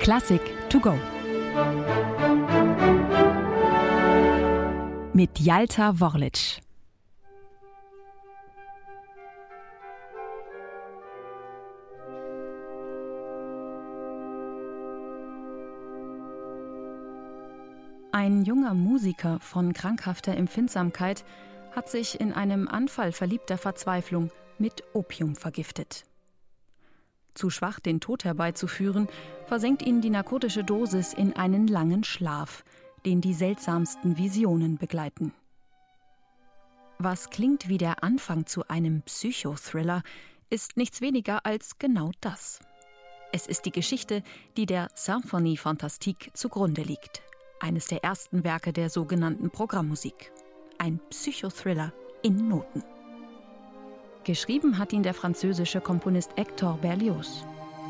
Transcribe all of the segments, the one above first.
Klassik to go. Mit Jalta Worlic. Ein junger Musiker von krankhafter Empfindsamkeit hat sich in einem Anfall verliebter Verzweiflung mit Opium vergiftet. Zu schwach, den Tod herbeizuführen, versenkt ihn die narkotische Dosis in einen langen Schlaf, den die seltsamsten Visionen begleiten. Was klingt wie der Anfang zu einem Psychothriller, ist nichts weniger als genau das. Es ist die Geschichte, die der Symphonie Fantastique zugrunde liegt, eines der ersten Werke der sogenannten Programmmusik. Ein Psychothriller in Noten. Geschrieben hat ihn der französische Komponist Hector Berlioz.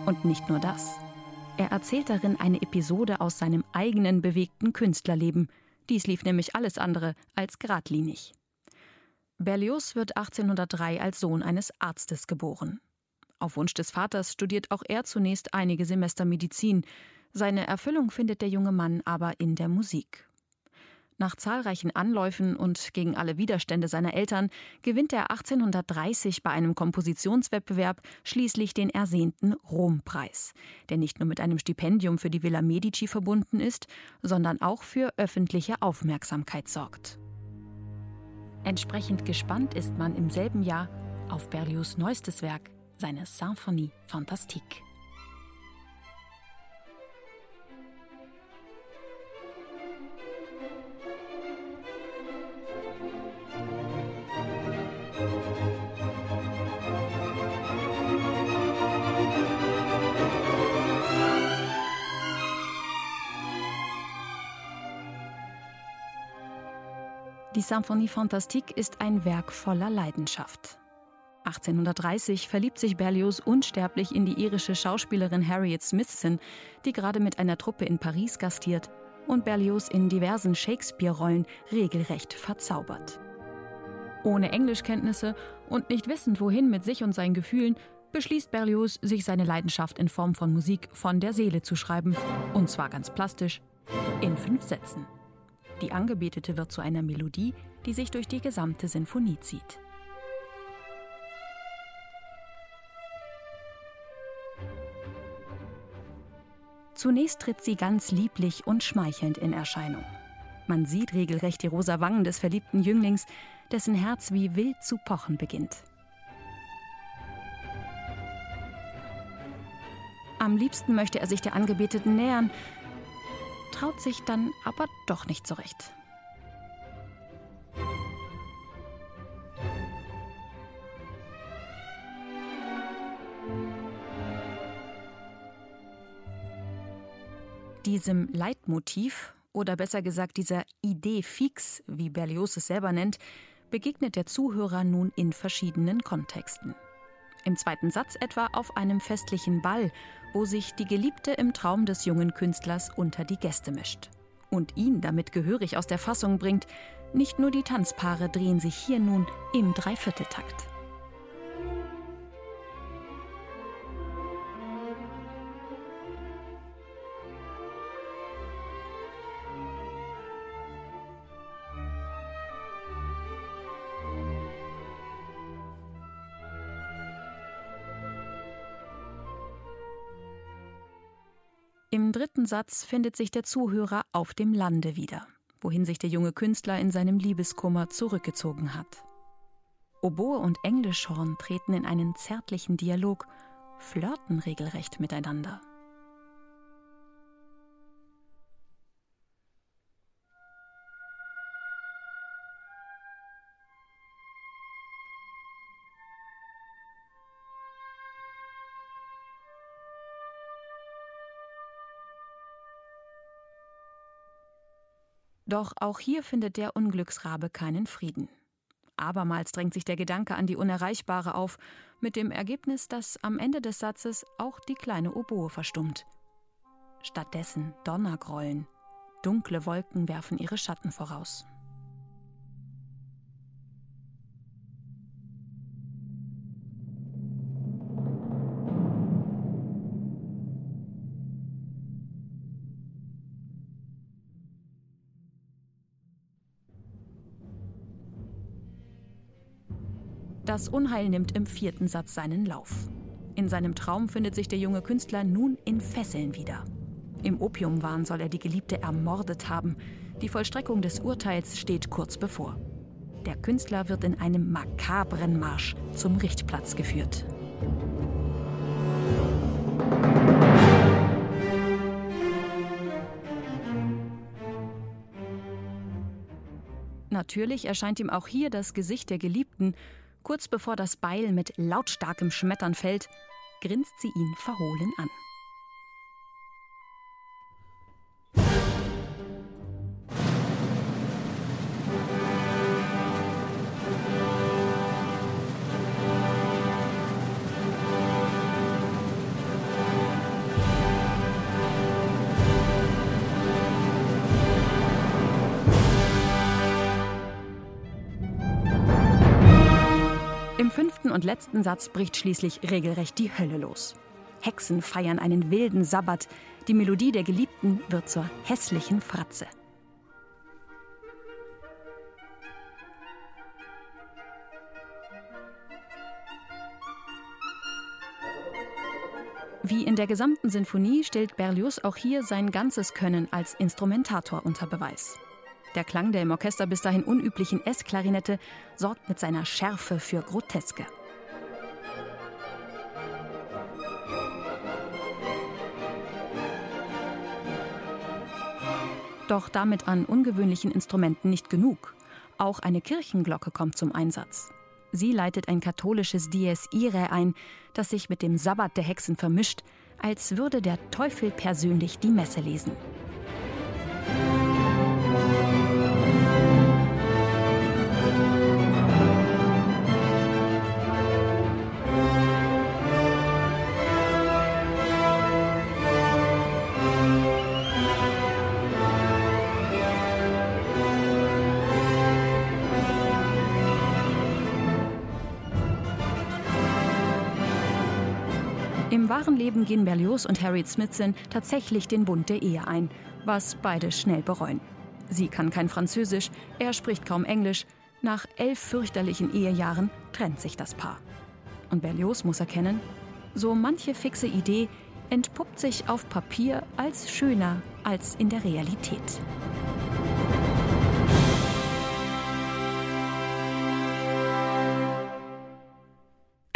Und nicht nur das. Er erzählt darin eine Episode aus seinem eigenen bewegten Künstlerleben. Dies lief nämlich alles andere als geradlinig. Berlioz wird 1803 als Sohn eines Arztes geboren. Auf Wunsch des Vaters studiert auch er zunächst einige Semester Medizin. Seine Erfüllung findet der junge Mann aber in der Musik. Nach zahlreichen Anläufen und gegen alle Widerstände seiner Eltern gewinnt er 1830 bei einem Kompositionswettbewerb schließlich den ersehnten Rompreis, der nicht nur mit einem Stipendium für die Villa Medici verbunden ist, sondern auch für öffentliche Aufmerksamkeit sorgt. Entsprechend gespannt ist man im selben Jahr auf Berlioz' neuestes Werk, seine Symphonie Fantastique. Die Symphonie Fantastique ist ein Werk voller Leidenschaft. 1830 verliebt sich Berlioz unsterblich in die irische Schauspielerin Harriet Smithson, die gerade mit einer Truppe in Paris gastiert und Berlioz in diversen Shakespeare-Rollen regelrecht verzaubert. Ohne Englischkenntnisse und nicht wissend, wohin mit sich und seinen Gefühlen, beschließt Berlioz, sich seine Leidenschaft in Form von Musik von der Seele zu schreiben. Und zwar ganz plastisch, in fünf Sätzen. Die Angebetete wird zu einer Melodie, die sich durch die gesamte Sinfonie zieht. Zunächst tritt sie ganz lieblich und schmeichelnd in Erscheinung. Man sieht regelrecht die rosa Wangen des verliebten Jünglings, dessen Herz wie wild zu pochen beginnt. Am liebsten möchte er sich der Angebeteten nähern, traut sich dann aber doch nicht so recht. Diesem Leitmotiv, oder besser gesagt dieser Idee fix, wie Berlioz es selber nennt, begegnet der Zuhörer nun in verschiedenen Kontexten. Im zweiten Satz etwa auf einem festlichen Ball, wo sich die Geliebte im Traum des jungen Künstlers unter die Gäste mischt und ihn damit gehörig aus der Fassung bringt. Nicht nur die Tanzpaare drehen sich hier nun im Dreivierteltakt. Im dritten Satz findet sich der Zuhörer auf dem Lande wieder, wohin sich der junge Künstler in seinem Liebeskummer zurückgezogen hat. Oboe und Englischhorn treten in einen zärtlichen Dialog, flirten regelrecht miteinander. Doch auch hier findet der Unglücksrabe keinen Frieden. Abermals drängt sich der Gedanke an die Unerreichbare auf, mit dem Ergebnis, dass am Ende des Satzes auch die kleine Oboe verstummt. Stattdessen Donnergrollen. Dunkle Wolken werfen ihre Schatten voraus. Das Unheil nimmt im vierten Satz seinen Lauf. In seinem Traum findet sich der junge Künstler nun in Fesseln wieder. Im Opiumwahn soll er die Geliebte ermordet haben. Die Vollstreckung des Urteils steht kurz bevor. Der Künstler wird in einem makabren Marsch zum Richtplatz geführt. Natürlich erscheint ihm auch hier das Gesicht der Geliebten. Kurz bevor das Beil mit lautstarkem Schmettern fällt, grinst sie ihn verhohlen an. Und letzten Satz bricht schließlich regelrecht die Hölle los. Hexen feiern einen wilden Sabbat. Die Melodie der Geliebten wird zur hässlichen Fratze. Wie in der gesamten Sinfonie stellt Berlioz auch hier sein ganzes Können als Instrumentator unter Beweis. Der Klang der im Orchester bis dahin unüblichen S-Klarinette sorgt mit seiner Schärfe für Groteske. Doch damit an ungewöhnlichen Instrumenten nicht genug. Auch eine Kirchenglocke kommt zum Einsatz. Sie leitet ein katholisches Dies Irae ein, das sich mit dem Sabbat der Hexen vermischt, als würde der Teufel persönlich die Messe lesen. Im wahren Leben gehen Berlioz und Harriet Smithson tatsächlich den Bund der Ehe ein, was beide schnell bereuen. Sie kann kein Französisch, er spricht kaum Englisch. Nach elf fürchterlichen Ehejahren trennt sich das Paar. Und Berlioz muss erkennen, so manche fixe Idee entpuppt sich auf Papier als schöner als in der Realität.